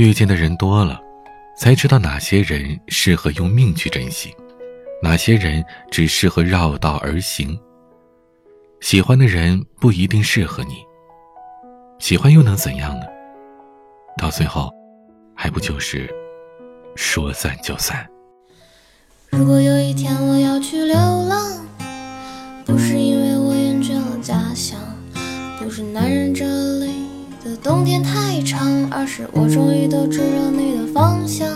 遇见的人多了，才知道哪些人适合用命去珍惜，哪些人只适合绕道而行。喜欢的人不一定适合你，喜欢又能怎样呢？到最后，还不就是说散就散？如果有一天我要去流浪，不是因为我厌倦了家乡，不是男人这。的冬天太长，而是我终于都知道你的方向。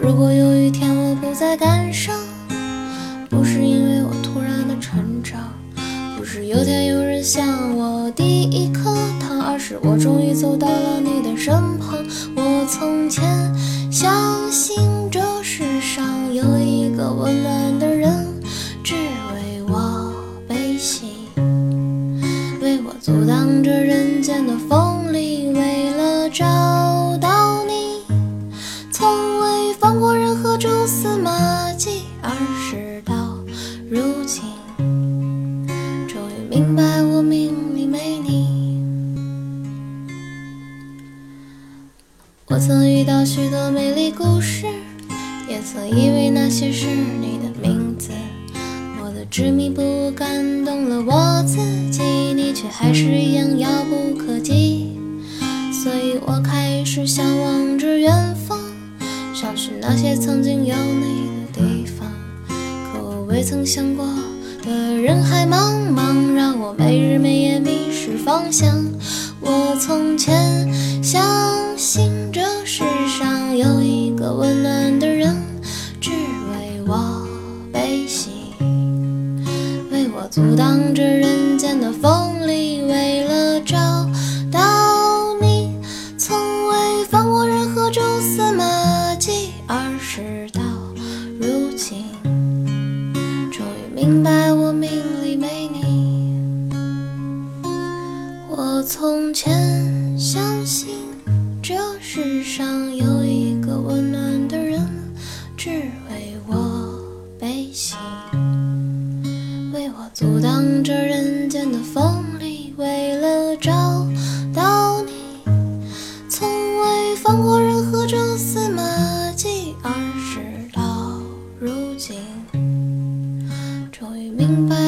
如果有一天我不再感伤，不是因为我突然的成长，不是有天有人向我递一颗糖，而是我终于走到了你的身旁。我从前相信这世上有一个温暖我阻挡着人间的锋利，为了找到你，从未放过任何蛛丝马迹。而事到如今，终于明白我命里没你。我曾遇到许多美丽故事，也曾以为那些是你的名字。我的执迷不悟感动了我自己，却还是一样遥不可及。所以我开始向往着远方，想去那些曾经有你的地方。可我未曾想过的人海茫茫，让我没日没夜迷失方向。我从前相信这世上有一个温暖的人，只为我悲喜。为我阻挡着人间的锋到如今终于明白我命里没你我从前相信这世上有一个温暖的人只为我悲喜为我阻挡着人间的锋利为了找到你。从未放过任何蛛丝心。终于明白